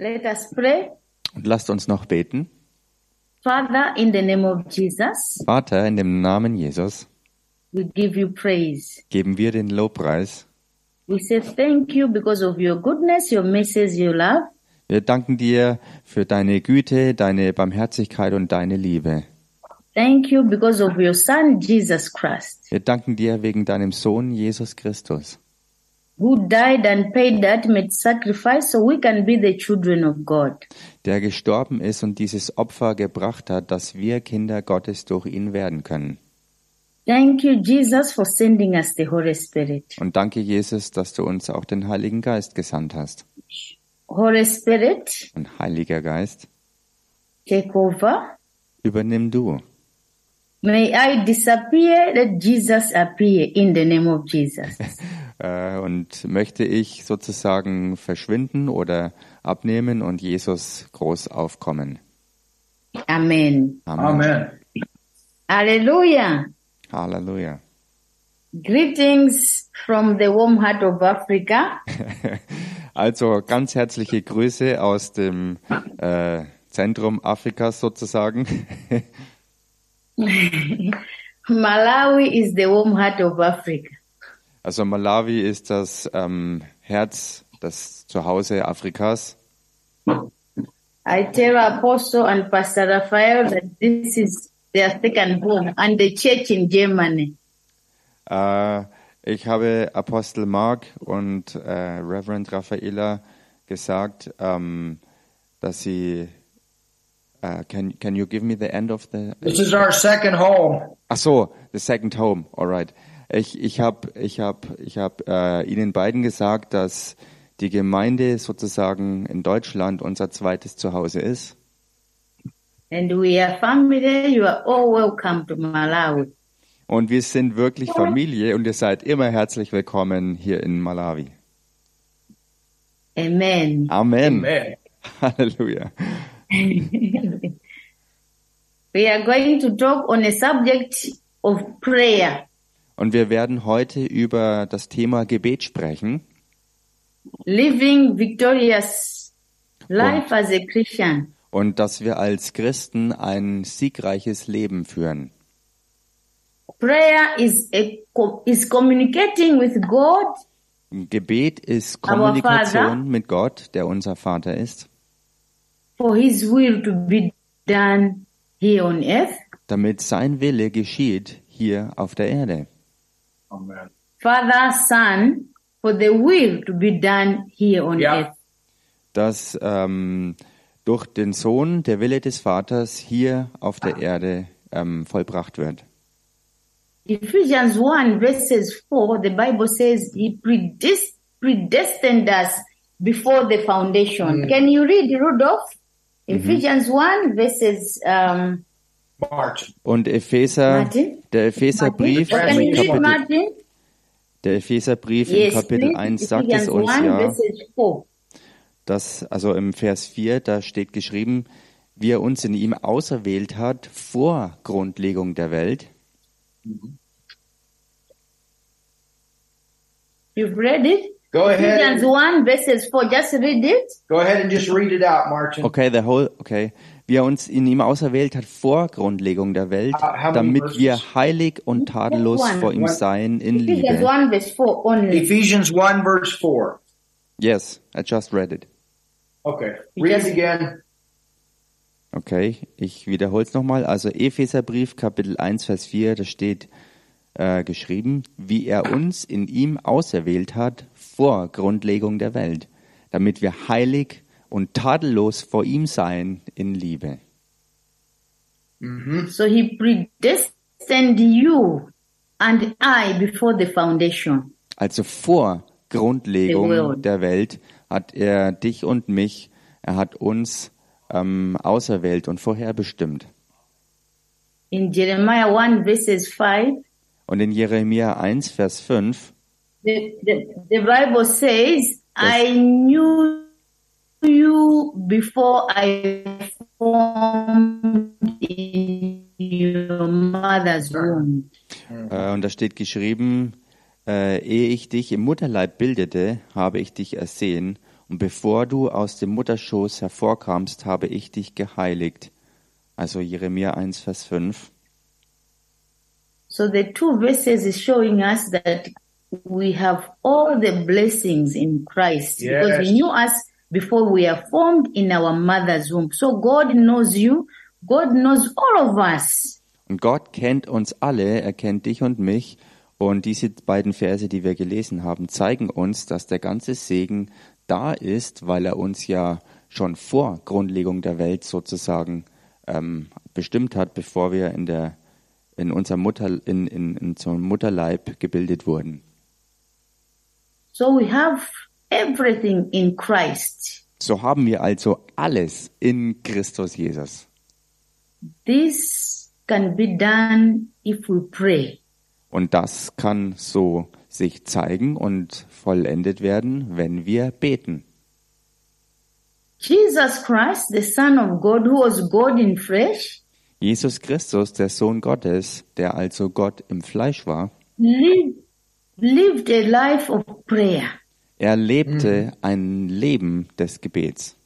Let us pray. Und lasst uns noch beten. Father, in the name of Jesus, Vater, in dem Namen Jesus we give you praise. geben wir den Lobpreis. We say thank you because of your goodness, your mercies, your love. Wir danken dir für deine Güte, deine Barmherzigkeit und deine Liebe. Thank you because of your Son, Jesus Christ, Wir danken dir wegen deinem Sohn Jesus Christus, who died and paid the ultimate sacrifice so we can be the children of God. der gestorben ist und dieses Opfer gebracht hat, dass wir Kinder Gottes durch ihn werden können. Thank you, Jesus, for sending us the Holy Spirit. Und danke, Jesus, dass du uns auch den Heiligen Geist gesandt hast. Holy Spirit, Und Heiliger Geist, take over. übernimm du. May I disappear, let Jesus appear in the name of Jesus. Äh, und möchte ich sozusagen verschwinden oder abnehmen und Jesus groß aufkommen. Amen. Amen. Amen. Hallelujah. Halleluja. Greetings from the warm heart of Africa. Also ganz herzliche Grüße aus dem äh, Zentrum Afrikas sozusagen. Malawi is the warm heart of Africa. Also Malawi ist das ähm, Herz, das Zuhause Afrikas. I tell Apostle and Pastor Raphael that this is their second home and the church in Germany. Äh, ich habe Apostel Mark und äh, Reverend Raffaella gesagt, ähm, dass sie äh, can can you give me the end of the This is our second home. Ach so, the second home. Alright. Ich ich habe ich habe ich habe äh, Ihnen beiden gesagt, dass die Gemeinde sozusagen in Deutschland unser zweites Zuhause ist. And we are family. You are all welcome to Malawi. Und wir sind wirklich Familie und ihr seid immer herzlich willkommen hier in Malawi. Amen. Amen. Amen. Halleluja. We are going to talk on a subject of prayer. Und wir werden heute über das Thema Gebet sprechen Living victorious life as a Christian. und dass wir als Christen ein siegreiches Leben führen. Prayer is a is communicating with God Gebet ist Kommunikation mit Gott, der unser Vater ist, for His will to be done here on earth. damit sein Wille geschieht hier auf der Erde. Amen. Father, Son, for the will to be done here on Yeah. earth. Dass ähm, durch den Sohn der Wille des Vaters hier auf der Erde ähm, vollbracht wird. Ephesians 1 verses 4, the Bible says He predest- predestined us before the foundation. Can you read, Rudolph? Ephesians 1 verses, um. Und Epheser, Martin? der Epheserbrief, im Kapitel, Martin? der Epheserbrief im Kapitel please. 1 sagt es uns 1 ja, verses 4. dass, also im Vers 4, da steht geschrieben, wie er uns in ihm auserwählt hat vor Grundlegung der Welt. You've read it? Go ahead. Ephesians And, 1 verses 4. Just read it. go ahead and just read it out, Martin. Okay, the whole, okay. Wie er uns in ihm auserwählt hat vor Grundlegung der Welt, many damit wir heilig und tadellos vor ihm seien in Ephesians Liebe. 1 verse 4 only. Ephesians 1 verse 4. Yes, I just read it. Okay. Read it again. Okay, ich wiederhole es nochmal. Also Epheserbrief, Kapitel 1, Vers 4, da steht äh, geschrieben, wie er uns in ihm auserwählt hat vor Grundlegung der Welt, damit wir heilig und tadellos vor ihm seien in Liebe. So he predestined you and I before the foundation. Also vor Grundlegung der Welt hat er dich und mich, er hat uns ähm, auserwählt und vorherbestimmt. In Jeremiah 1 verses 5, Und in Jeremia 1, Vers 5, the, the, the Bible says, I knew you before I formed in your mother's womb. Äh, und da steht geschrieben, äh, ehe ich dich im Mutterleib bildete, habe ich dich ersehen Und bevor du aus dem Mutterschoß hervorkamst, habe ich dich geheiligt. Also Jeremia 1, Vers 5. So the two verses is showing us that we have all the blessings in Christ because Yes. He knew us before we are formed in our mother's womb. So God knows you. God knows all of us. Und Gott kennt uns alle, er kennt dich und mich. Und diese beiden Verse, die wir gelesen haben, zeigen uns, dass der ganze Segen da ist, weil er uns ja schon vor Grundlegung der Welt sozusagen ähm, bestimmt hat, bevor wir in der in unserem Mutter in, in, in einem Mutterleib gebildet wurden. So we have everything in Christ. So haben wir also alles in Christus Jesus. This can be done if we pray. Und das kann so sich zeigen und vollendet werden, wenn wir beten. Jesus Christ, the Son of God, who was God in flesh, Jesus Christus, der Sohn Gottes, der also Gott im Fleisch war, lived, lived a life of prayer. Er lebte ein Leben des Gebets.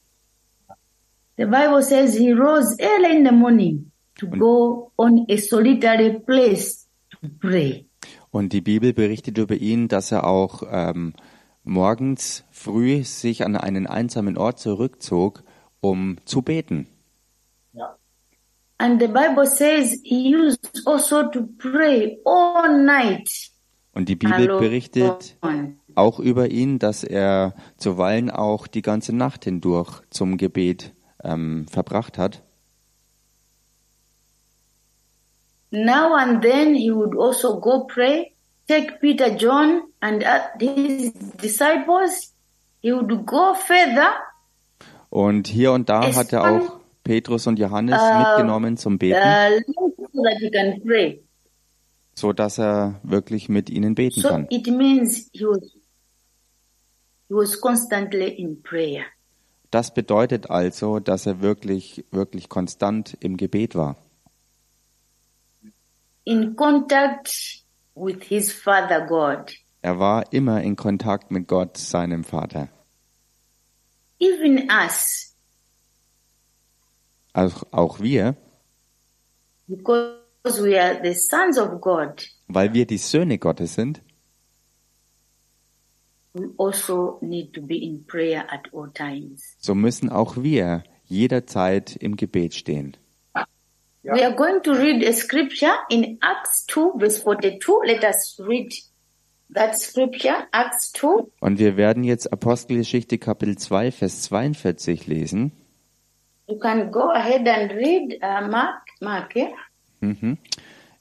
The Bible says he rose early in the morning to go on a solitary place to pray. Und die Bibel berichtet über ihn, dass er auch ähm, morgens früh sich an einen einsamen Ort zurückzog, um zu beten. And the Bible says he used also to pray all night. Und die Bibel berichtet auch über ihn, dass er zuweilen auch die ganze Nacht hindurch zum Gebet ähm, verbracht hat. Now and then he would also go pray, take Peter, John, and uh, his disciples. He would go further Und hier und da hat er auch Petrus und Johannes Äh, mitgenommen zum Beten, uh, so that he can pray. so dass er wirklich mit ihnen beten So kann. it means he was he was constantly in prayer. Das bedeutet also, dass er wirklich, wirklich konstant im Gebet war. in contact with his father God. Er war immer in Kontakt mit Gott, seinem Vater. Even us, Auch, auch wir, because we are the sons of God, weil wir die Söhne Gottes sind, we also need to be in prayer at all times. So müssen auch wir jederzeit im Gebet stehen. We are going to read a scripture in Acts 2 verse 42. Let us read that scripture, Acts 2. Und wir werden jetzt Apostelgeschichte Kapitel 2, Vers 42 lesen. You can go ahead and read uh, Mark, Mark, yeah? Mhm.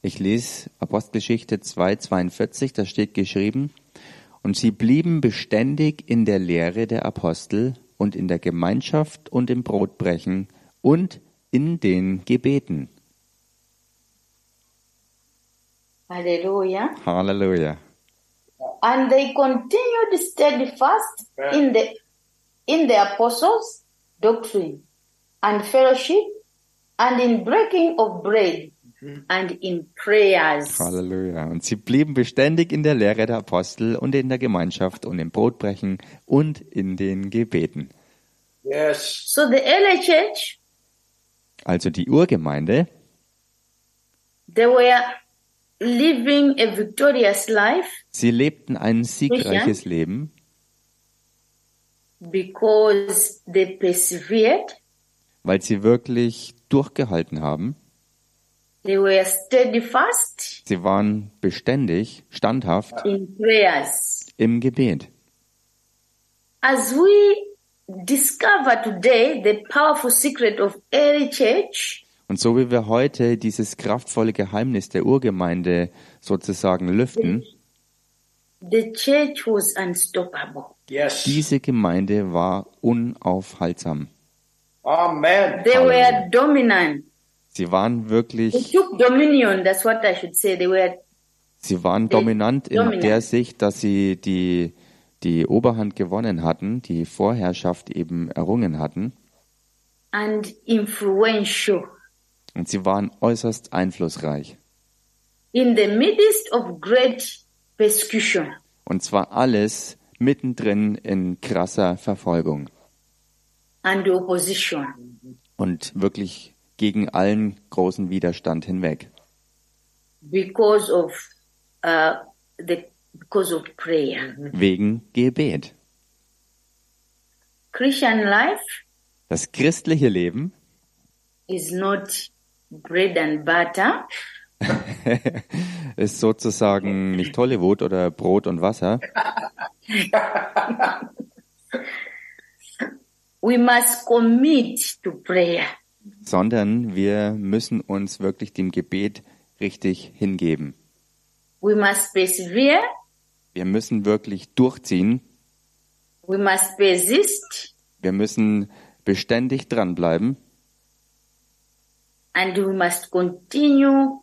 Ich lese Apostelgeschichte 2, 42, da steht geschrieben, und sie blieben beständig in der Lehre der Apostel und in der Gemeinschaft und im Brotbrechen und in den Gebeten. Hallelujah. Halleluja. And they continued steadfast in the in the apostles' doctrine and fellowship and in breaking of bread and in prayers. Halleluja. Und sie blieben beständig in der Lehre der Apostel und in der Gemeinschaft und im Brotbrechen und in den Gebeten. Yes. So the early church, Also die Urgemeinde, they were living a victorious life sie lebten ein siegreiches Leben, because they persevered, weil sie wirklich durchgehalten haben. They were steadfast Sie waren beständig, standhaft in prayers. im Gebet. As we discover today the powerful secret of early church, Und so wie wir heute dieses kraftvolle Geheimnis der Urgemeinde sozusagen lüften, the church was unstoppable. Yes. diese Gemeinde war unaufhaltsam. Amen. They were dominant. Sie waren They wirklich, took dominion. That's what I should say. They were sie waren dominant in dominant. der Sicht, dass sie die, die Oberhand gewonnen hatten, die Vorherrschaft eben errungen hatten. and influential Und sie waren äußerst einflussreich. in the midst of great persecution. Und zwar alles mittendrin in krasser Verfolgung and opposition. und wirklich gegen allen großen Widerstand hinweg. because of uh, the because of prayer. Wegen Gebet. Christian life Das christliche Leben is not bread and butter. ist sozusagen nicht Hollywood oder Brot und Wasser, We must commit to prayer. Sondern wir müssen uns wirklich dem Gebet richtig hingeben. We must persevere. Wir müssen wirklich durchziehen. We must persist, Wir müssen beständig dranbleiben and we must continue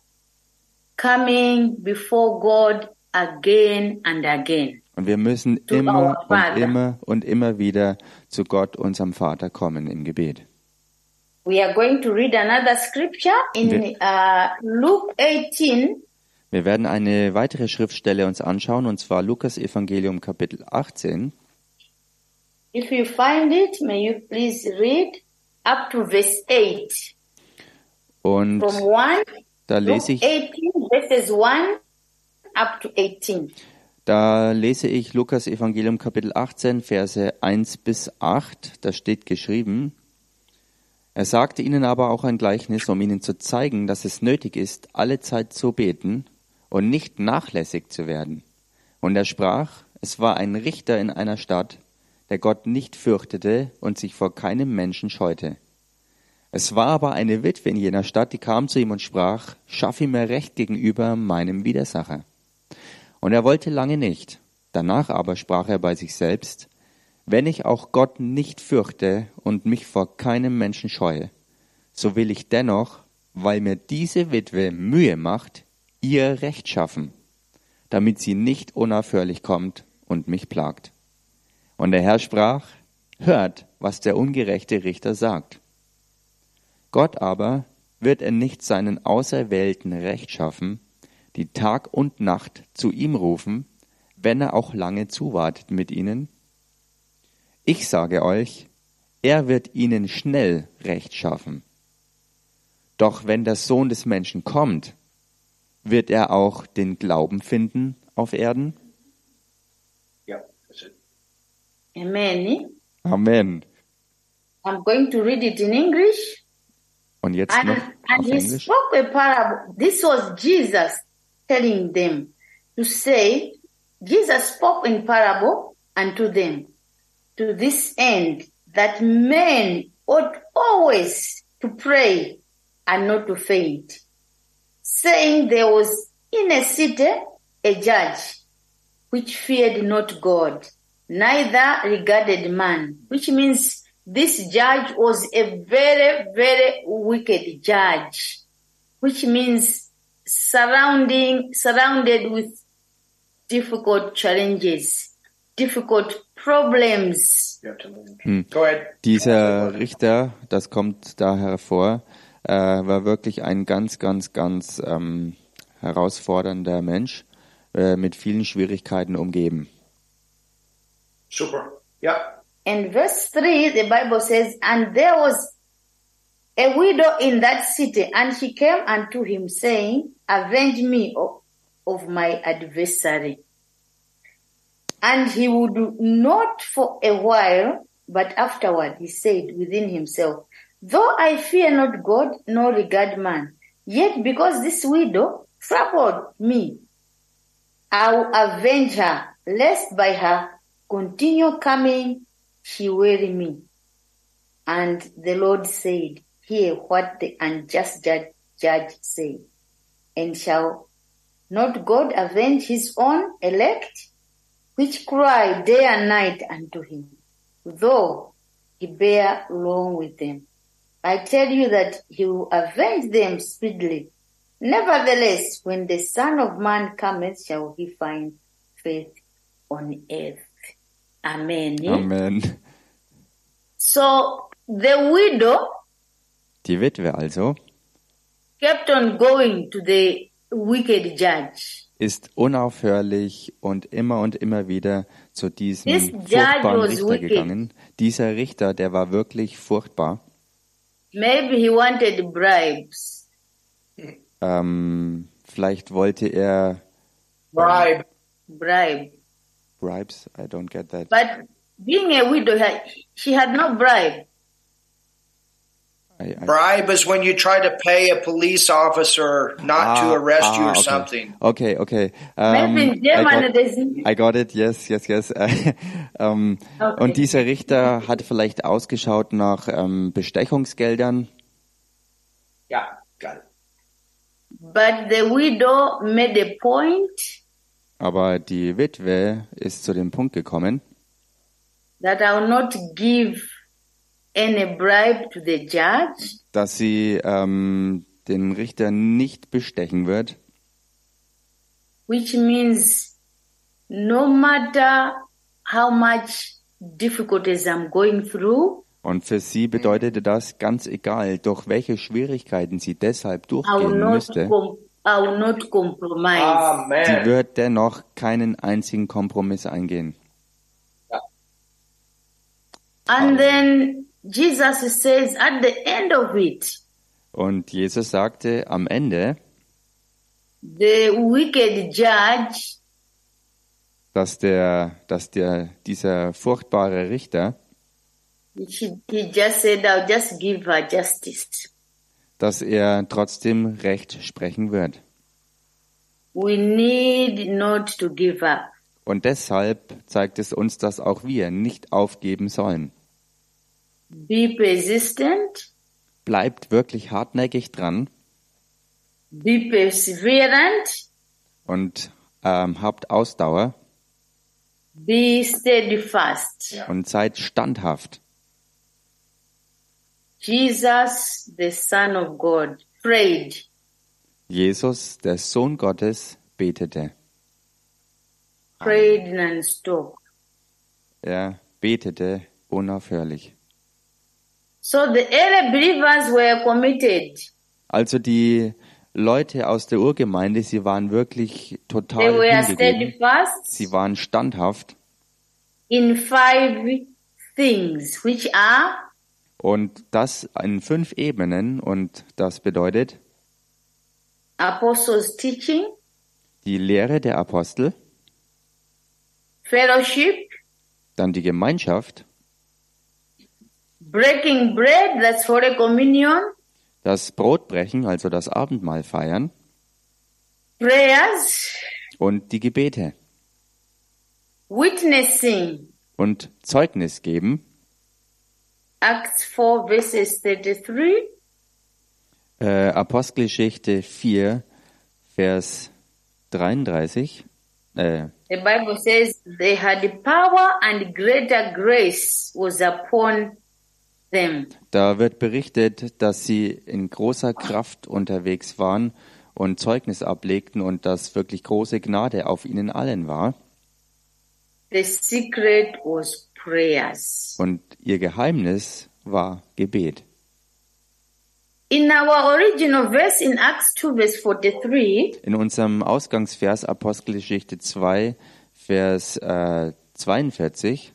coming before God again and again. und wir müssen immer und immer und immer wieder zu Gott, unserem Vater, kommen im Gebet. We are going to read another scripture in uh, Luke 18, Wir werden eine weitere Schriftstelle uns anschauen, und zwar Lukas Evangelium Kapitel 18. If you find it, may you please read up to verse 8. Und From 1, da lese ich 18, verses 1 up to 18. Da lese ich Lukas Evangelium Kapitel 18, Verse 1 bis 8. Da steht geschrieben, er sagte ihnen aber auch ein Gleichnis, um ihnen zu zeigen, dass es nötig ist, alle Zeit zu beten und nicht nachlässig zu werden. Und er sprach, es war ein Richter in einer Stadt, der Gott nicht fürchtete und sich vor keinem Menschen scheute. Es war aber eine Witwe in jener Stadt, die kam zu ihm und sprach, schaffe mir Recht gegenüber meinem Widersacher. Und er wollte lange nicht. Danach aber sprach er bei sich selbst, wenn ich auch Gott nicht fürchte und mich vor keinem Menschen scheue, so will ich dennoch, weil mir diese Witwe Mühe macht, ihr Recht schaffen, damit sie nicht unaufhörlich kommt und mich plagt. Und der Herr sprach, hört, was der ungerechte Richter sagt. Gott aber wird er nicht seinen Auserwählten Recht schaffen, die Tag und Nacht zu ihm rufen, wenn er auch lange zuwartet mit ihnen? Ich sage euch, er wird ihnen schnell Recht schaffen. Doch wenn der Sohn des Menschen kommt, wird er auch den Glauben finden auf Erden? It. Amen. Amen. I'm going to read it in English. Und jetzt And, noch and auf he Englisch. spoke a parable. This was Jesus telling them to say, Jesus spoke in parable unto them to this end that men ought always to pray and not to faint, saying there was in a city a judge which feared not God, neither regarded man, which means this judge was a very, very wicked judge, which means surrounding, surrounded with difficult challenges, difficult problems. Ahead. Dieser Richter, das kommt da hervor, äh, war wirklich ein ganz, ganz, ganz ähm, herausfordernder Mensch, äh, mit vielen Schwierigkeiten umgeben. Super. Yeah. And verse 3, the Bible says, And there was a widow in that city, and she came unto him, saying, Avenge me of, of my adversary. And he would not for a while, but afterward he said within himself, Though I fear not God, nor regard man, yet because this widow troubled me, I will avenge her, lest by her continue coming she weary me. And the Lord said, Hear what the unjust judge, judge. And shall not God avenge his own elect, which cry day and night unto him, though he bear long with them? I tell you that he will avenge them speedily. Nevertheless, when the Son of Man cometh, shall he find faith on earth. Amen. Eh? Amen. So the widow Die Witwe also kept on going to the wicked judge. Ist unaufhörlich und immer und immer wieder zu diesem This judge furchtbaren was Richter gegangen. Dieser Richter, der war wirklich furchtbar. Maybe he wanted bribes. Ähm, vielleicht wollte er Bribe. Bribe. Bribes. I don't get that. But being a widow, she had no bribe. I, I, Bribe is when you try to pay a police officer not to Ah, arrest you ah, or okay. something. Okay, okay. Maybe Ähm, I, got, I got it. Yes, yes, yes. ähm, Okay. Und dieser Richter hat vielleicht ausgeschaut nach ähm, Bestechungsgeldern, Yeah, got it. But the widow made a point aber die Witwe ist zu dem Punkt gekommen, that I will not give any bribe to the judge dass sie ähm, den Richter nicht bestechen wird, which means no matter how much difficulties I'm going through, Und für sie bedeutete das ganz egal, durch welche Schwierigkeiten sie deshalb durchgehen not, müsste, com- I will not compromise. sie wird dennoch keinen einzigen Kompromiss eingehen. and then Jesus says at the end of it, Und Jesus sagte am Ende, the wicked judge dass der, dass der, dieser furchtbare Richter, he, he just said, I'll just give her justice. dass er trotzdem Recht sprechen wird. We need not to give up. Und deshalb zeigt es uns, dass auch wir nicht aufgeben sollen. Be persistent, Bleibt wirklich hartnäckig dran be perseverant, und ähm, habt Ausdauer be steadfast. und seid standhaft. Jesus, the Son of God, prayed. Jesus, der Sohn Gottes, betete. Prayed non-stop. Er betete unaufhörlich. So the early believers were committed. Also die Leute aus der Urgemeinde, sie waren wirklich They total were hingegeben. Sie waren standhaft. in five things, which are und das in fünf Ebenen. Und das bedeutet apostles' teaching, die Lehre der Apostel, fellowship, dann die Gemeinschaft, breaking bread, that's Holy Communion, das Brotbrechen, also das Abendmahl feiern prayers, und die Gebete witnessing, und Zeugnis geben. Acts 4 verses 33, Äh, Apostelgeschichte 4, Vers 33. Äh, the Bible says they had power and greater grace was upon. Da wird berichtet, dass sie in großer Kraft unterwegs waren und Zeugnis ablegten und dass wirklich große Gnade auf ihnen allen war. The secret was prayers. Und ihr Geheimnis war Gebet. In our original verse in Acts 2 verse 43, In unserem Ausgangsvers Apostelgeschichte 2, Vers äh, 42,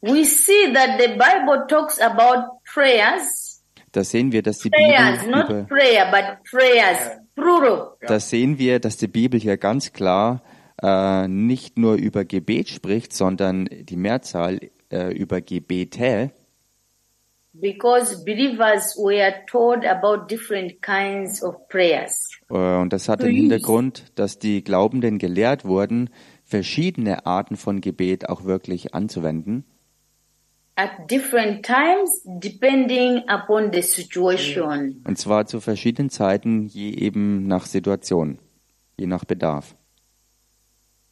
we see that the Bible talks about prayers, da sehen wir, dass die prayers, Bibel not über, prayer, but prayers, plural. da sehen wir, dass die Bibel hier ganz klar äh, nicht nur über Gebet spricht, sondern die Mehrzahl äh, über Gebete, Because believers were told about different kinds of prayers. Äh, Und das hat den. Hintergrund, dass die Glaubenden gelehrt wurden, verschiedene Arten von Gebet auch wirklich anzuwenden. At different times, depending upon the situation. Und zwar zu verschiedenen Zeiten, je eben nach Situation, je nach Bedarf.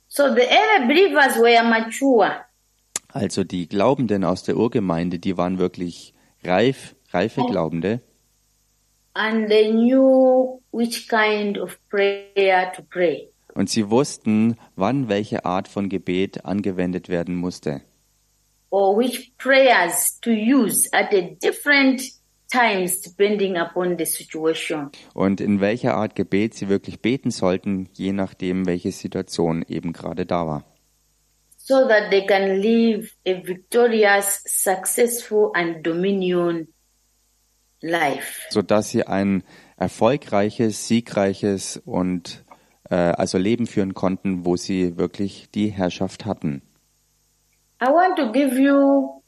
So the early believers were mature. Also die Glaubenden aus der Urgemeinde, die waren wirklich reif, reife Glaubende. and they knew which kind of prayer to pray. Und sie wussten, wann welche Art von Gebet angewendet werden musste. Or which prayers to use at a different times depending upon the situation. Und in welcher Art Gebet sie wirklich beten sollten, je nachdem, welche Situation eben gerade da war. so that they can live a victorious, successful, and dominion life. sodass sie ein erfolgreiches, siegreiches und äh, also Leben führen konnten, wo sie wirklich die Herrschaft hatten. I want to give you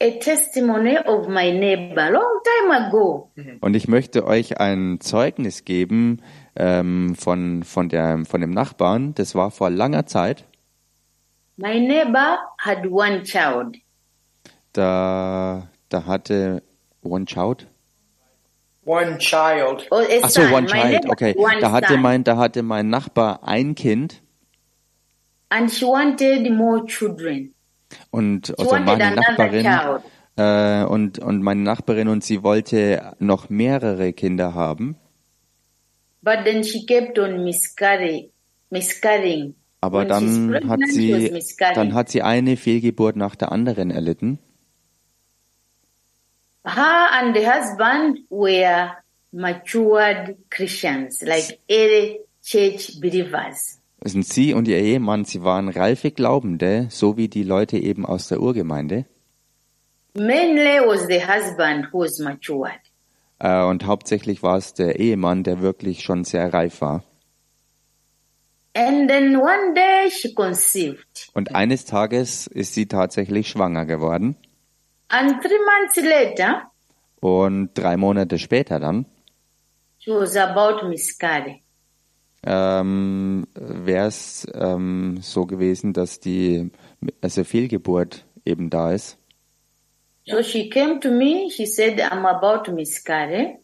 a testimony of my neighbor long time ago. Und ich möchte euch ein Zeugnis geben ähm, von, von, der, von dem Nachbarn. Das war vor langer Zeit. My neighbor had one child. Da, da hatte One Child. One child. A Ach so. One Child. Okay. one Da hatte son. mein, da hatte mein Nachbar ein Kind and she wanted more children. Und also meine Nachbarin äh, und und meine Nachbarin und sie wollte noch mehrere Kinder haben. But then she kept on miscarrying. miscarrying. Aber When dann hat sie, dann hat sie eine Fehlgeburt nach der anderen erlitten. Her and the husband were matured Christians, like early church believers. Sind sie und ihr Ehemann, sie waren reife Glaubende, so wie die Leute eben aus der Urgemeinde. Mainly was the husband who was matured. Äh, und hauptsächlich war es der Ehemann, der wirklich schon sehr reif war. And then one day she conceived. Und eines Tages ist sie tatsächlich schwanger geworden. And three months later, Und drei Monate später dann she was about miscarry. Ähm, wäre es ähm, so gewesen, dass die also Fehlgeburt eben da ist. So she came to me, she said, I'm about to miscarry.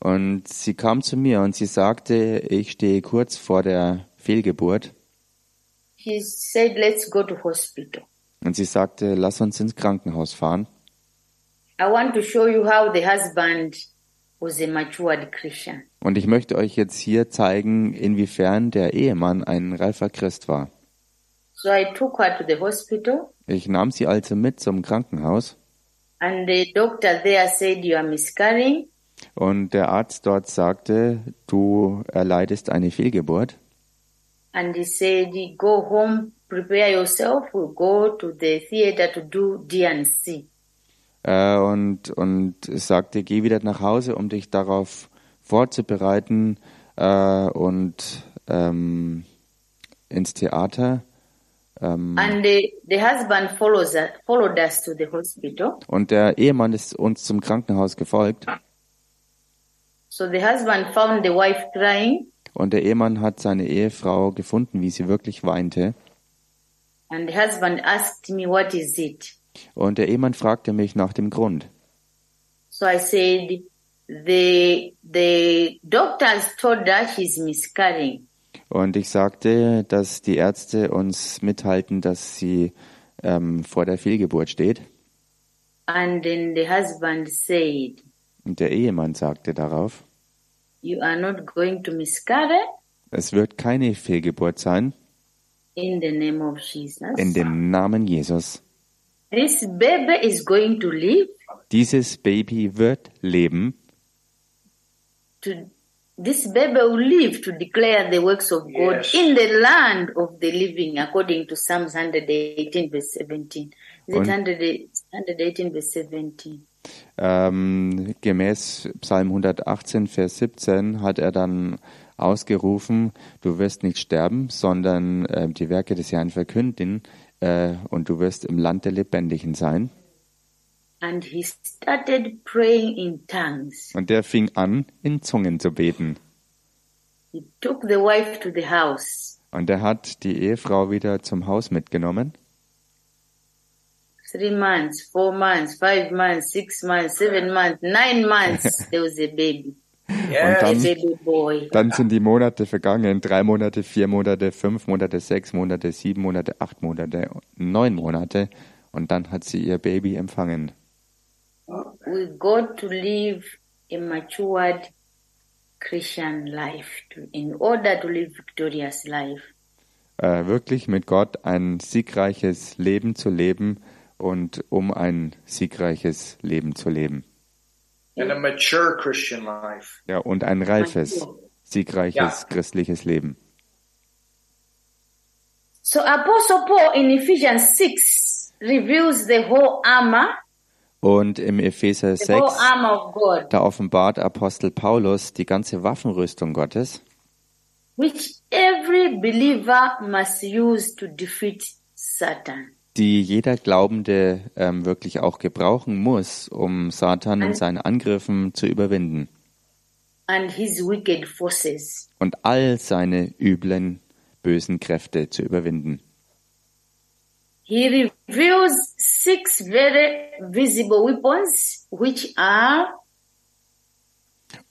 Und sie kam zu mir und sie sagte, ich stehe kurz vor der Fehlgeburt. She said, let's go to hospital. Und sie sagte, lass uns ins Krankenhaus fahren. I want to show you how the husband Und ich möchte euch jetzt hier zeigen, inwiefern der Ehemann ein reifer Christ war. So I took her to the hospital Ich nahm sie also mit zum Krankenhaus and the doctor there said, you are miscarrying. und der Arzt dort sagte, du erleidest eine Fehlgeburt. And he said, go home, prepare yourself. We'll go to the theater to do D&C. Äh, und, und sagte, geh wieder nach Hause, um dich darauf vorzubereiten äh, und ähm, ins Theater. Ähm, And the, the husband follows us, followed us to the hospital. und der Ehemann ist uns zum Krankenhaus gefolgt. So the husband found the wife crying Und der Ehemann hat seine Ehefrau gefunden, wie sie wirklich weinte. and the husband asked me, what is it? Und der Ehemann fragte mich nach dem Grund. So I said, the, the doctors told her she's miscarrying. Und ich sagte, dass die Ärzte uns mithalten, dass sie ähm, vor der Fehlgeburt steht. And then the husband said, Und der Ehemann sagte darauf, you are not going to miscarry es wird keine Fehlgeburt sein in the name of Jesus. in dem Namen Jesus. This baby is going to live Dieses Baby wird leben to this baby will live to declare the works of God Yes. in the land of the living according to Psalms 118 verse 17. Is it Und- 100 118 verse 17? Ähm, gemäß Psalm 118, Vers 17 hat er dann ausgerufen, du wirst nicht sterben, sondern äh, die Werke des Herrn verkünden äh, und du wirst im Land der Lebendigen sein. And he started praying in tongues. Und der fing an, in Zungen zu beten. He took the wife to the house. Und er hat die Ehefrau wieder zum Haus mitgenommen. Three months, four months, five months, six months, seven months, nine months, there was a baby. Yes. A dann-. Dann sind die Monate vergangen. Drei Monate, vier Monate, fünf Monate, sechs Monate, sieben Monate, acht Monate, neun Monate. Und dann hat sie ihr Baby empfangen. we got to live a matured Christian life in order to live victorious life. äh, wirklich mit Gott ein siegreiches Leben zu leben und um ein siegreiches Leben zu leben. And a mature Christian life. Ja, und ein reifes, siegreiches Ja. christliches Leben. So Apostle Paul in Ephesians 6 reveals the whole armor, Und im Epheser the whole 6, armor of God, da offenbart Apostel Paulus die ganze Waffenrüstung Gottes, which every believer must use to defeat Satan. Die jeder Glaubende ähm, wirklich auch gebrauchen muss, um Satan in seinen Angriffen zu überwinden and his wicked forces. und all seine üblen, bösen Kräfte zu überwinden. He reveals six very visible weapons, which are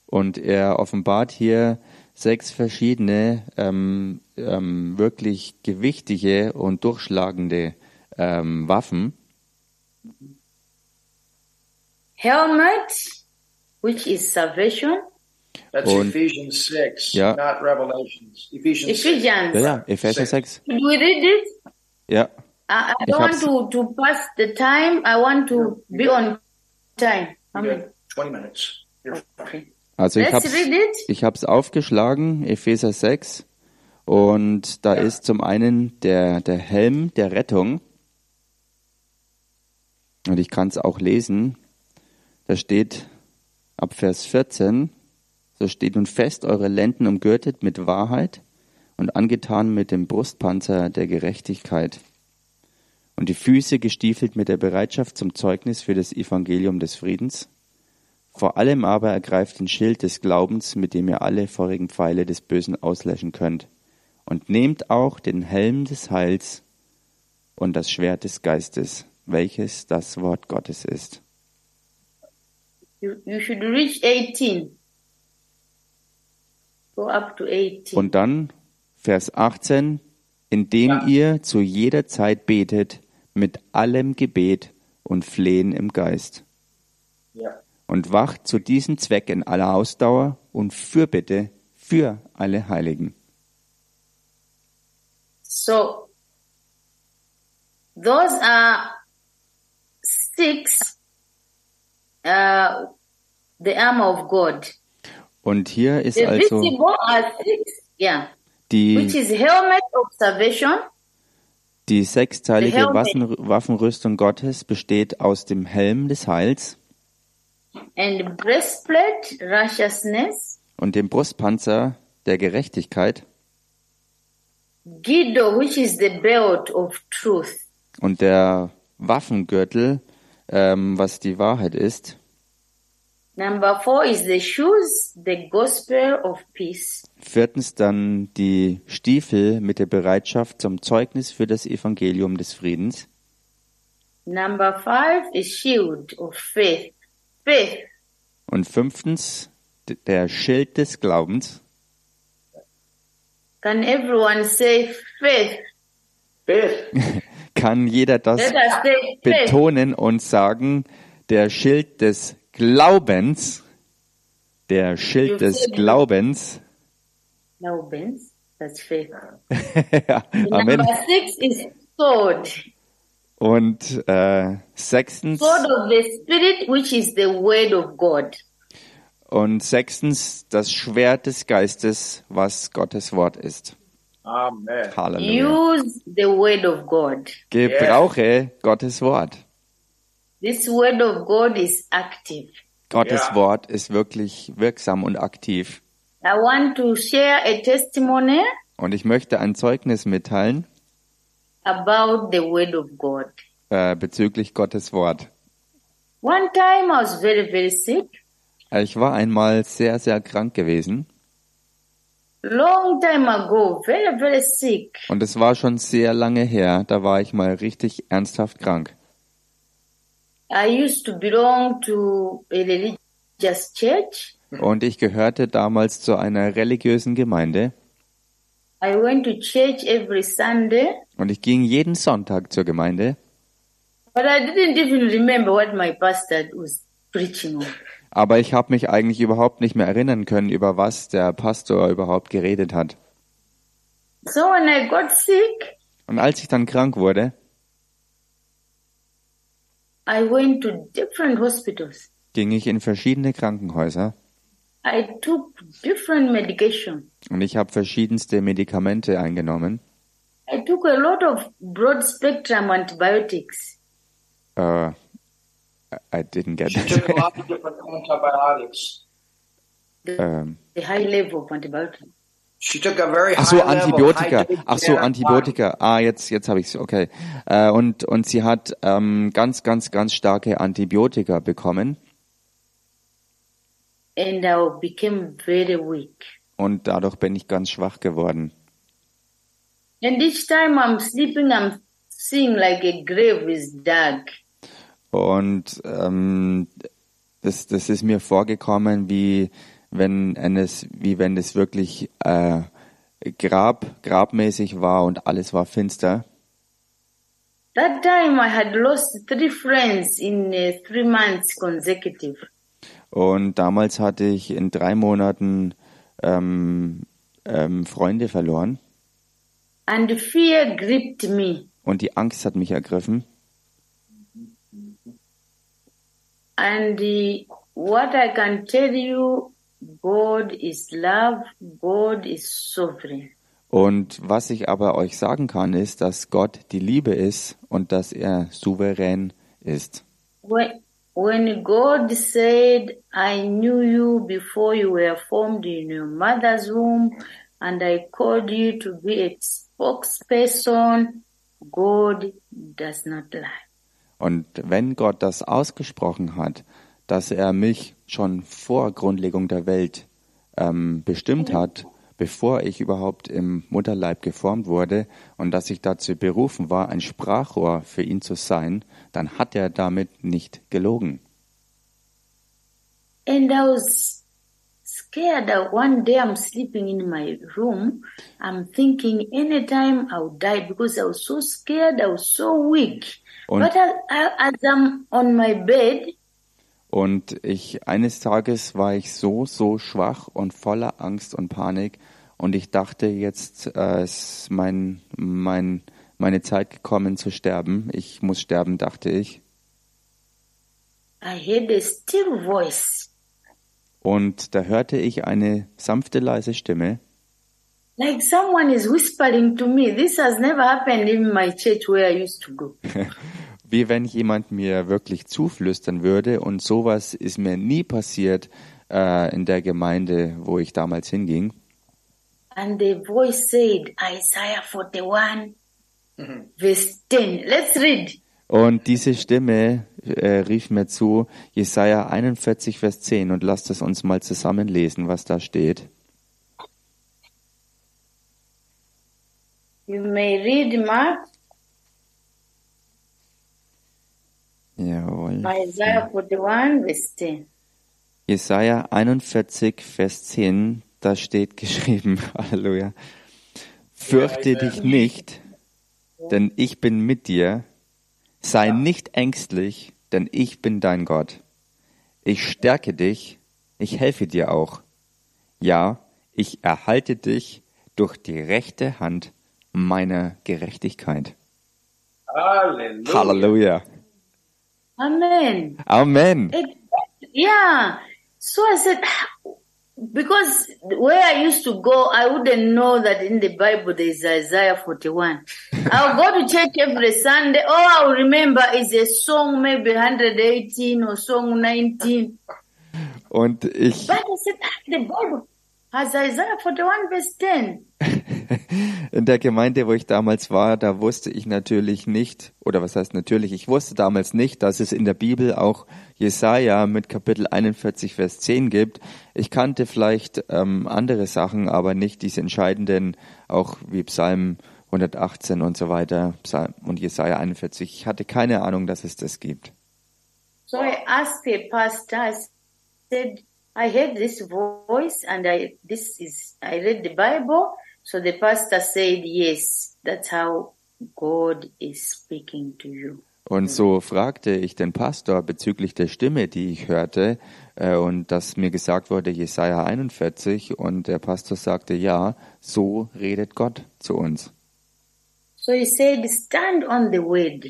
Und er offenbart hier sechs verschiedene, ähm, ähm, wirklich gewichtige und durchschlagende ähm, Waffen. helmet, which is salvation, That's Und- Ephesians 6, Ja. not Revelations. Ephesians 6. Ephesians. Ja, ja, Epheser 6. Should we read it? Ja, I, I Ich don't want to, to pass the time. I want to be on time. You Amen. got 20 minutes. Okay. also ich it. ich hab's aufgeschlagen, Epheser 6. Und da ist zum einen der, der Helm der Rettung. Und ich kann es auch lesen. Da steht ab Vers 14, so steht nun fest eure Lenden umgürtet mit Wahrheit und angetan mit dem Brustpanzer der Gerechtigkeit und die Füße gestiefelt mit der Bereitschaft zum Zeugnis für das Evangelium des Friedens. Vor allem aber ergreift den Schild des Glaubens, mit dem ihr alle vorigen Pfeile des Bösen auslöschen könnt. Und nehmt auch den Helm des Heils und das Schwert des Geistes, welches das Wort Gottes ist. You, you should reach 18. Go up to 18. Und dann Vers 18, indem ihr zu jeder Zeit betet mit allem Gebet und Flehen im Geist. Yeah. Und wacht zu diesem Zweck in aller Ausdauer und Fürbitte für alle Heiligen. So, those are six, uh, the armor of God. Und hier ist The also six, yeah, which die, is helmet of salvation, die sechsteilige. Waffen, Waffenrüstung Gottes besteht aus dem Helm des Heils and breastplate righteousness, und dem Brustpanzer der Gerechtigkeit girdle, which is the belt of truth, und der Waffengürtel, ähm, was die Wahrheit ist. Number four is the shoes, the gospel of peace. Viertens dann die Stiefel mit der Bereitschaft zum Zeugnis für das Evangelium des Friedens. Number five is shield of faith. Faith. Und fünftens der Schild des Glaubens. Can everyone say faith? Fifth. Kann jeder das betonen und sagen, der Schild des Glaubens, der Schild des. Glaubens. Benz. That's faith. ja, Amen. Number six is sword. Und äh, sechstens Sword of the Spirit, which is the word of God. und sechstens das Schwert des Geistes, was Gottes Wort ist. Amen. Halleluja. Use the word of God. Gebrauche Gottes Wort. This word of God is active. Gottes Ja. Wort ist wirklich wirksam und aktiv. I want to share a testimony Und ich möchte ein Zeugnis mitteilen about the word of God. äh, bezüglich Gottes Wort. One time I was very, very sick. Ich war einmal sehr, sehr krank gewesen Long time ago, very, very sick. und es war schon sehr lange her. Da war ich mal richtig ernsthaft krank. I used to belong to a religious church. Und ich gehörte damals zu einer religiösen Gemeinde I went to church every Sunday, und ich ging jeden Sonntag zur Gemeinde. but I didn't even remember what my pastor was preaching on. Aber ich habe mich eigentlich überhaupt nicht mehr erinnern können, über was der Pastor überhaupt geredet hat. So when I got sick, Und als ich dann krank wurde, I went to different hospitals. ging ich in verschiedene Krankenhäuser I took different medication. und ich habe verschiedenste Medikamente eingenommen. I took a lot of broad spectrum antibiotics. Uh, I didn't get She took a lot of different antibiotics. The high level of antibiotics. She took a very Ach so, high level, Antibiotika. dose Ach so. Antibiotika. Ah, jetzt, jetzt habe ich's. Okay. Äh, und und sie hat ähm, ganz, ganz, ganz starke Antibiotika bekommen And I became very weak. und dadurch bin ich ganz schwach geworden. And each time I'm sleeping, I'm seeing like a grave is dark. Und ähm, das, das ist mir vorgekommen, wie wenn es, wie wenn es wirklich äh, Grab, grabmäßig war und alles war finster. That time I had lost three friends in uh, three months consecutive. Und damals hatte ich in drei Monaten ähm, ähm, Freunde verloren And fear gripped me. und die Angst hat mich ergriffen. And what I can tell you, God is love, God is sovereign. Und was ich aber euch sagen kann, ist, dass Gott die Liebe ist und dass er souverän ist. When, when God said, I knew you before you were formed in your mother's womb, and I called you to be a spokesperson, God does not lie. Und wenn Gott das ausgesprochen hat, dass er mich schon vor Grundlegung der Welt ähm, bestimmt hat, bevor ich überhaupt im Mutterleib geformt wurde und dass ich dazu berufen war, ein Sprachrohr für ihn zu sein, dann hat er damit nicht gelogen. And I was scared that one day I'm sleeping in my room. I'm thinking anytime I'll die because I was so scared. I was so weak. Und- but as, as I'm on my bed, Und ich eines Tages war ich so, so schwach und voller Angst und Panik und ich dachte, jetzt äh, ist mein, mein, meine Zeit gekommen zu sterben. Ich muss sterben, dachte ich. I heard a still voice, Und da hörte ich eine sanfte, leise Stimme, like someone is whispering to me. This has never happened in my church where I used to go. wie wenn jemand mir wirklich zuflüstern würde. Und sowas ist mir nie passiert äh, in der Gemeinde, wo ich damals hinging. And the voice said, Isaiah 41, verse 10. Let's read. Und diese Stimme äh, rief mir zu, Jesaja 41, Vers 10, und lasst es uns mal zusammenlesen, was da steht. You may read Mark, Jawohl. Isaiah 41, verse 10. Jesaja 41, Vers 10, da steht geschrieben, Halleluja. Fürchte dich nicht, denn ich bin mit dir. Sei nicht ängstlich, denn ich bin dein Gott. Ich stärke dich, ich helfe dir auch. Ja, ich erhalte dich durch die rechte Hand meiner Gerechtigkeit. Hallelujah. Halleluja. Amen. Amen. It- yeah. So I said, because where I used to go, I wouldn't know that in the Bible there is Isaiah 41. I'll go to church every Sunday. All I'll remember is a song, maybe 118 or song 19. Und ich, But I said, "Ah, the Bible has Isaiah 41 verse 10. In der Gemeinde, wo ich damals war, da wusste ich natürlich nicht, oder was heißt natürlich, ich wusste damals nicht, dass es in der Bibel auch Jesaja mit Kapitel 41, Vers 10 gibt. Ich kannte vielleicht ähm, andere Sachen, aber nicht diese entscheidenden, auch wie Psalm 118 und so weiter Psalm und Jesaja 41. Ich hatte keine Ahnung, dass es das gibt. So I asked the pastor, I said, I heard this voice and I, this is, I read the Bible. So the pastor said, yes, that's how God is speaking to you. Und so fragte ich den Pastor bezüglich der Stimme, die ich hörte, äh, und dass mir gesagt wurde, Jesaja 41, und der Pastor sagte, ja, so redet Gott zu uns. So he said, stand on the word.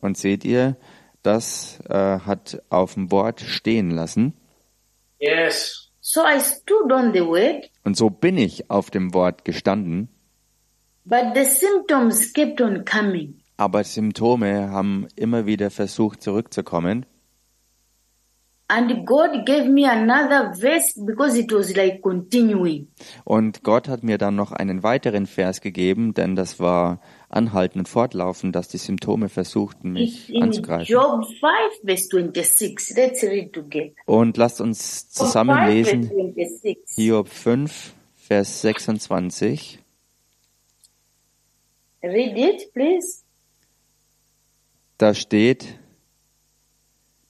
Und seht ihr, das äh, hat auf dem Wort stehen lassen. Yes. So I stood on the word Und so bin ich auf dem Wort gestanden. But the symptoms kept on coming. Aber Symptome haben immer wieder versucht zurückzukommen. And God gave me another verse because it was like continuing. Und Gott hat mir dann noch einen weiteren Vers gegeben, denn das war anhaltend und fortlaufend, dass die Symptome versuchten, mich anzugreifen. Job 5 verse 26. Let's read together. Und lasst uns zusammen 5 lesen verse 26. Hiob 5, Vers 26. Read it, please. Da steht,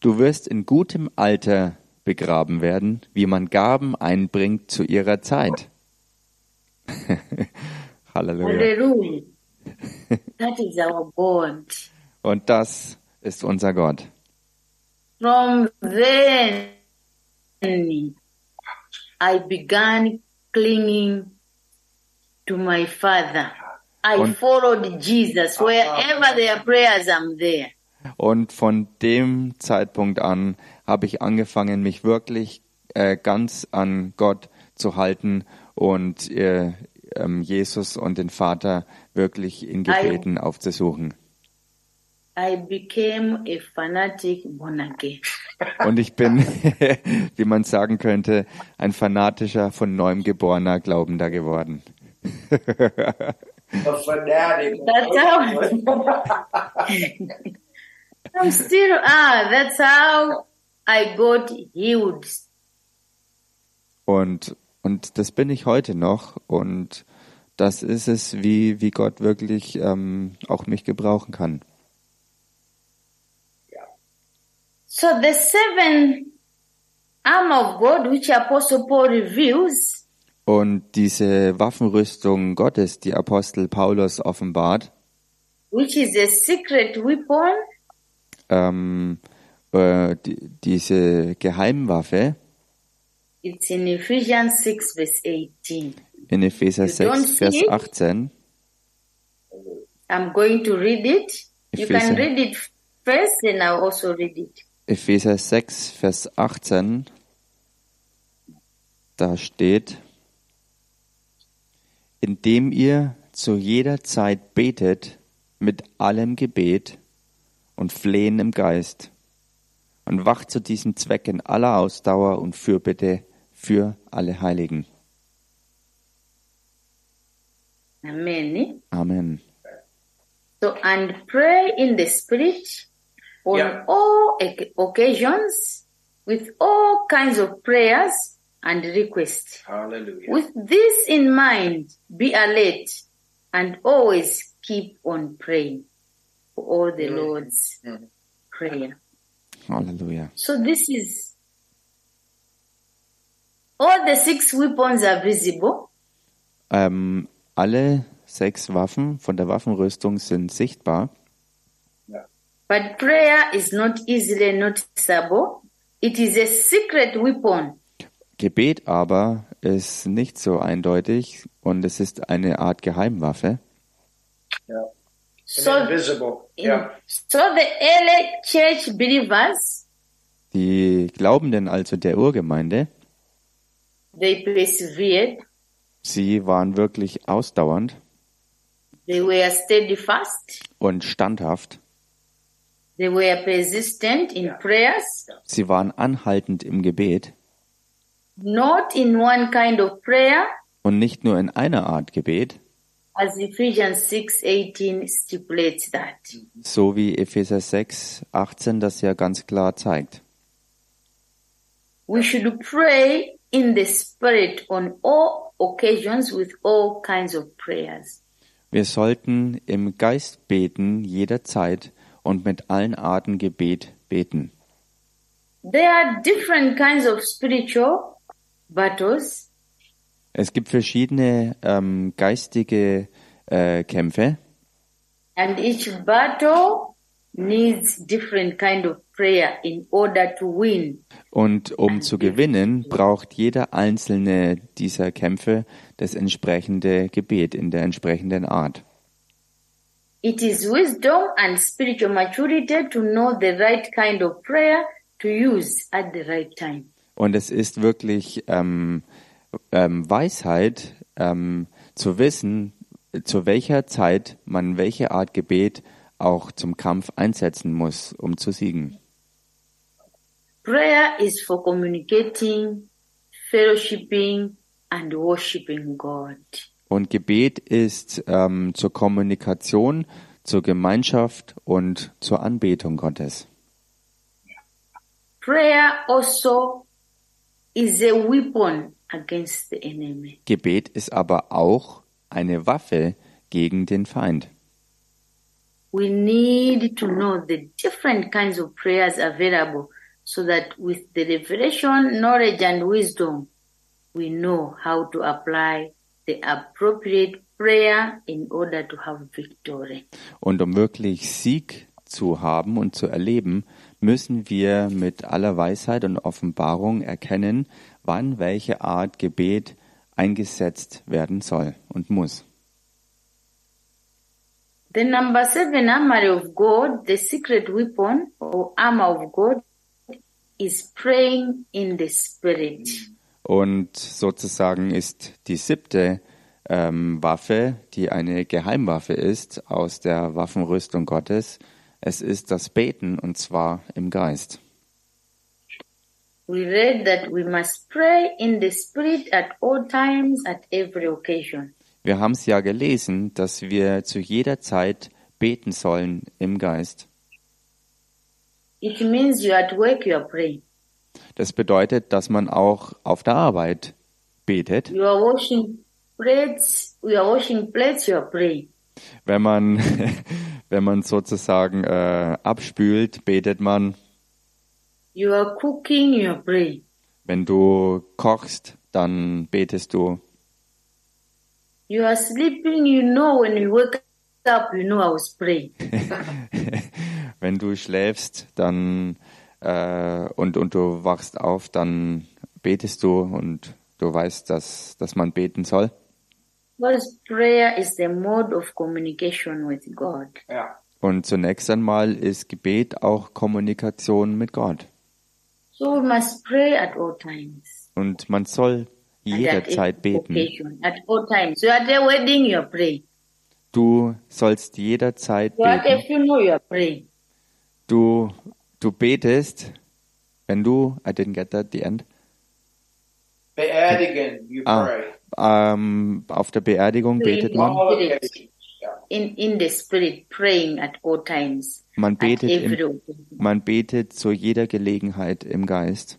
du wirst in gutem Alter begraben werden, wie man Gaben einbringt zu ihrer Zeit. Halleluja. Hallelujah. That is our God. Und das ist unser Gott. From then, I began clinging to my Father. I Und- followed Jesus. Wherever there are prayers, I'm there. Und von dem Zeitpunkt an habe ich angefangen, mich wirklich äh, ganz an Gott zu halten und äh, ähm, Jesus und den Vater wirklich in Gebeten aufzusuchen. I became a fanatic born again. Und ich bin, wie man sagen könnte, ein fanatischer, von neuem geborener Glaubender geworden. A fanatic. That's how I'm still ah. That's how I got healed. Und, und das bin ich heute noch. Und das ist es, wie, wie Gott wirklich ähm, auch mich gebrauchen kann. So the seven arm of God, which Apostle Paul reveals, Und diese Waffenrüstung Gottes, die Apostel Paulus offenbart, which is a secret weapon, ähm, äh, die, diese Geheimwaffe it's in Ephesians 6 verse 18. in Epheser You don't 6, Vers see it? 18, I'm going to read it. You can read it first, and I'll also read it. Epheser 6, Vers 18, da steht, indem ihr zu jeder Zeit betet mit allem Gebet und Flehen im Geist und wacht zu diesem Zweck in aller Ausdauer und Fürbitte für alle Heiligen. Amen. Amen. So, and pray in the Spirit on Yeah. all occasions with all kinds of prayers and requests. Hallelujah. With this in mind, be alert and always keep on praying for all the Lord's Mhm. prayer. Hallelujah. So this is all the six weapons are visible. Ähm, alle sechs Waffen von der Waffenrüstung sind sichtbar, But prayer is not easily noticeable. It is a secret weapon. Gebet aber ist nicht so eindeutig und es ist eine Art Geheimwaffe. Yeah. So, And invisible. Yeah. so the early church believers, Die Glaubenden also der Urgemeinde, they persevered. sie waren wirklich ausdauernd They were steadfast. und standhaft. They were persistent in prayers, Sie waren anhaltend im Gebet not in one kind of prayer, und nicht nur in einer Art Gebet, as Ephesians 6:18 stipulates that. so wie Epheser 6, 18 das ja ganz klar zeigt. We should pray in the spirit on all occasions with all kinds of prayers. Wir sollten im Geist beten jederzeit und mit allen Arten Gebet beten. There are different kinds of spiritual battles. Es gibt verschiedene ähm, geistige äh, Kämpfe And each battle needs different kind of prayer in order to win. und um zu gewinnen, braucht jeder einzelne dieser Kämpfe das entsprechende Gebet in der entsprechenden Art. It is wisdom and spiritual maturity to know the right kind of prayer to use at the right time. Und es ist wirklich ähm, ähm, Weisheit ähm, zu wissen, zu welcher Zeit man welche Art Gebet auch zum Kampf einsetzen muss, um zu siegen. Prayer is for communicating, fellowshipping, and worshiping God. Und Gebet ist ähm, zur Kommunikation, zur Gemeinschaft und zur Anbetung Gottes. Prayer also is a weapon against the enemy. Gebet ist aber auch eine Waffe gegen den Feind. We need to know the different kinds of prayers available so that with the revelation, knowledge, and wisdom, we know how to apply the appropriate prayer in order to have victory. Und um wirklich Sieg zu haben und zu erleben, müssen wir mit aller Weisheit und Offenbarung erkennen, wann welche Art Gebet eingesetzt werden soll und muss. The number seven armory of God, the secret weapon or armor of God, is praying in the spirit. Und sozusagen ist die siebte ähm, Waffe, die eine Geheimwaffe ist aus der Waffenrüstung Gottes, es ist das Beten und zwar im Geist. We read that we must pray in the spirit at all times, at every occasion. Wir haben es ja gelesen, dass wir zu jeder Zeit beten sollen im Geist. It means you're at work, you are praying. Das bedeutet, dass man auch auf der Arbeit betet. You are washing plates, you are washing plates, you are praying. Wenn man, wenn man sozusagen äh, abspült, betet man. You are cooking, you are praying. Wenn du kochst, dann betest du. You are sleeping, you know when you wake up, you know I was praying. Wenn du schläfst, dann äh, und, und du wachst auf, dann betest du und du weißt, dass, dass man beten soll. Because prayer is the mode of communication with God. Yeah. Und zunächst einmal ist Gebet auch Kommunikation mit Gott. So we must pray at all times. Und man soll jederzeit beten. occasion, At all times. So at a wedding, you are praying. Du sollst jederzeit beten. Du, du betest, wenn du, I didn't get that, the end. Beerdigen, you Ah, pray. ähm, auf der Beerdigung betet man. In, in the spirit, praying at all times. Man betet, im, man betet zu jeder Gelegenheit im Geist.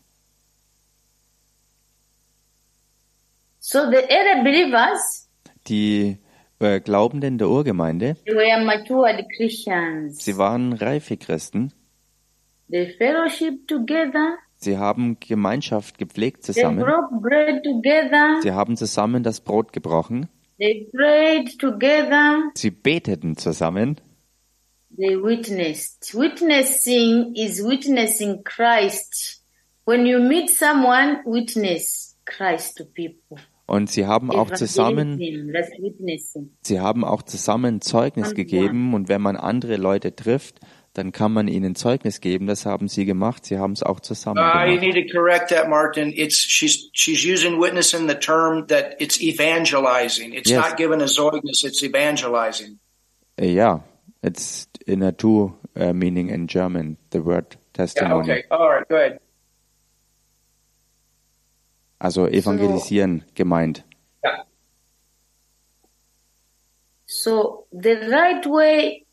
So the early believers, Die äh, Glaubenden der Urgemeinde, they were matured Christians. sie waren reife Christen. They fellowship together. Sie haben Gemeinschaft gepflegt They zusammen. broke bread together. Sie haben zusammen das Brot gebrochen. They prayed together. Sie beteten zusammen. They witnessed. Witnessing is witnessing Christ. When you meet someone, witness Christ to people. Und sie haben auch zusammen, sie haben auch zusammen Zeugnis gegeben. Und wenn man andere Leute trifft, dann kann man ihnen Zeugnis geben. Das haben sie gemacht. Sie haben es auch zusammen Uh, you gemacht. need to correct that, Martin. It's she's she's using witness in the term that it's evangelizing. It's Yes. not given a zeugnis. It's evangelizing. Äh, Ja, it's in a two uh, meaning in German, the word Yeah. testimony. Okay. All right. Go ahead. Also evangelisieren gemeint. So the right way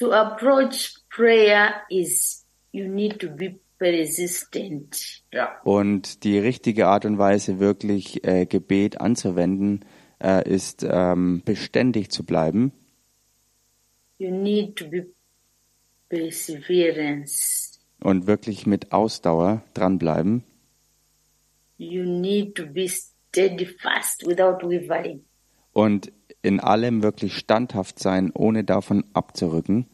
to approach prayer is you need to be persistent. Und die richtige Art und Weise, wirklich äh, Gebet anzuwenden, äh, ist ähm, beständig zu bleiben. You need to be perseverance. und wirklich mit Ausdauer dranbleiben. You need to be steadfast without wavering. und in allem wirklich standhaft sein, ohne davon abzurücken.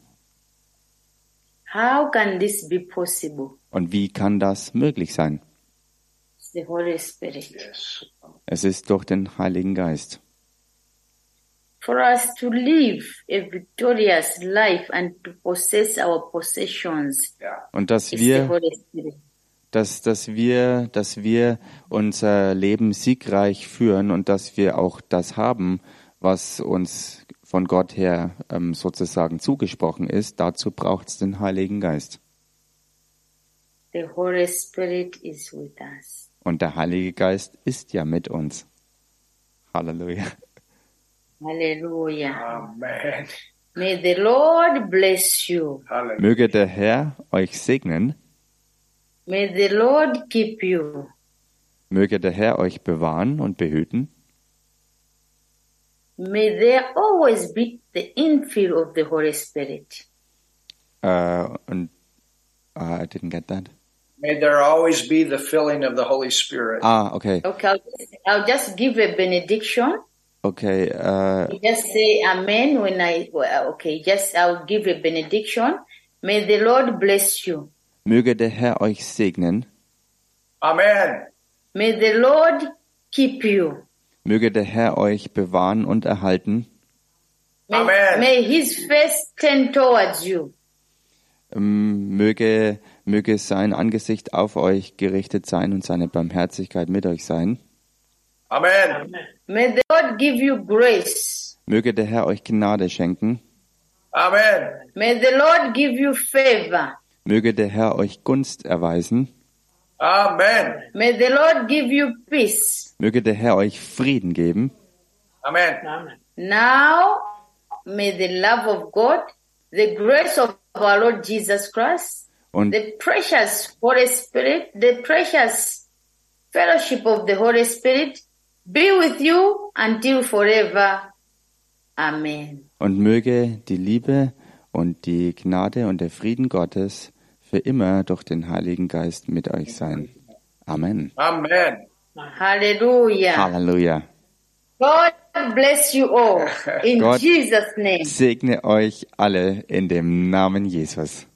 How can this be possible? Und wie kann das möglich sein? It's the Holy Spirit. Yes. Es ist durch den Heiligen Geist. For us to live a victorious life and to possess our possessions Yeah. Und dass wir, Holy Spirit. Dass, dass wir, dass wir unser Leben siegreich führen und dass wir auch das haben, was uns von Gott her ähm, sozusagen zugesprochen ist, dazu braucht es den Heiligen Geist. The Holy Spirit is with us. Und der Heilige Geist ist ja mit uns. Halleluja. Hallelujah. Amen. May the Lord bless you. Hallelujah. Möge der Herr euch segnen, May the Lord keep you. möge der Herr euch bewahren und behüten, May there always be the infill of the Holy Spirit. äh, und uh, I didn't get that. May there always be the filling of the Holy Spirit. Ah, okay, Okay, I'll just, I'll just give a benediction. okay, You just say amen when I, okay, just I'll give a benediction. May the Lord bless you. Möge der Herr euch segnen, Amen. May the Lord keep you. möge der Herr euch bewahren und erhalten, May, Amen. may his face turn towards you. ähm, möge, möge sein Angesicht auf euch gerichtet sein und seine Barmherzigkeit mit euch sein, Amen. May the Lord give you grace. möge der Herr euch Gnade schenken, Amen. May the Lord give you favor. Möge der Herr euch Gunst erweisen, Amen. May the Lord give you peace. möge der Herr euch Frieden geben, Amen. Now, may the love of God, the grace of our Lord Jesus Christ, und the precious Holy Spirit, the precious fellowship of the Holy Spirit be with you until forever. Amen. Und möge die Liebe und die Gnade und der Frieden Gottes für immer durch den Heiligen Geist mit euch sein. Amen. Amen. Hallelujah. Halleluja. God bless you all in Gott- Jesus' name. Segne euch alle in dem Namen Jesus.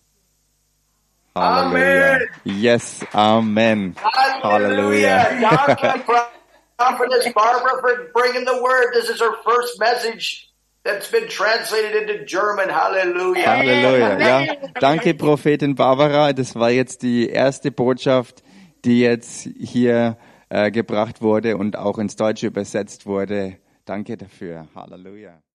Halleluja. Amen. Yes, Amen. Halleluja. You, Prophetess Barbara, for bringing the word. This is her first message that's been translated into German. Hallelujah. Halleluja. Ja, danke, Prophetin Barbara. Das war jetzt die erste Botschaft, die jetzt hier äh, gebracht wurde und auch ins Deutsche übersetzt wurde. Danke dafür. Halleluja.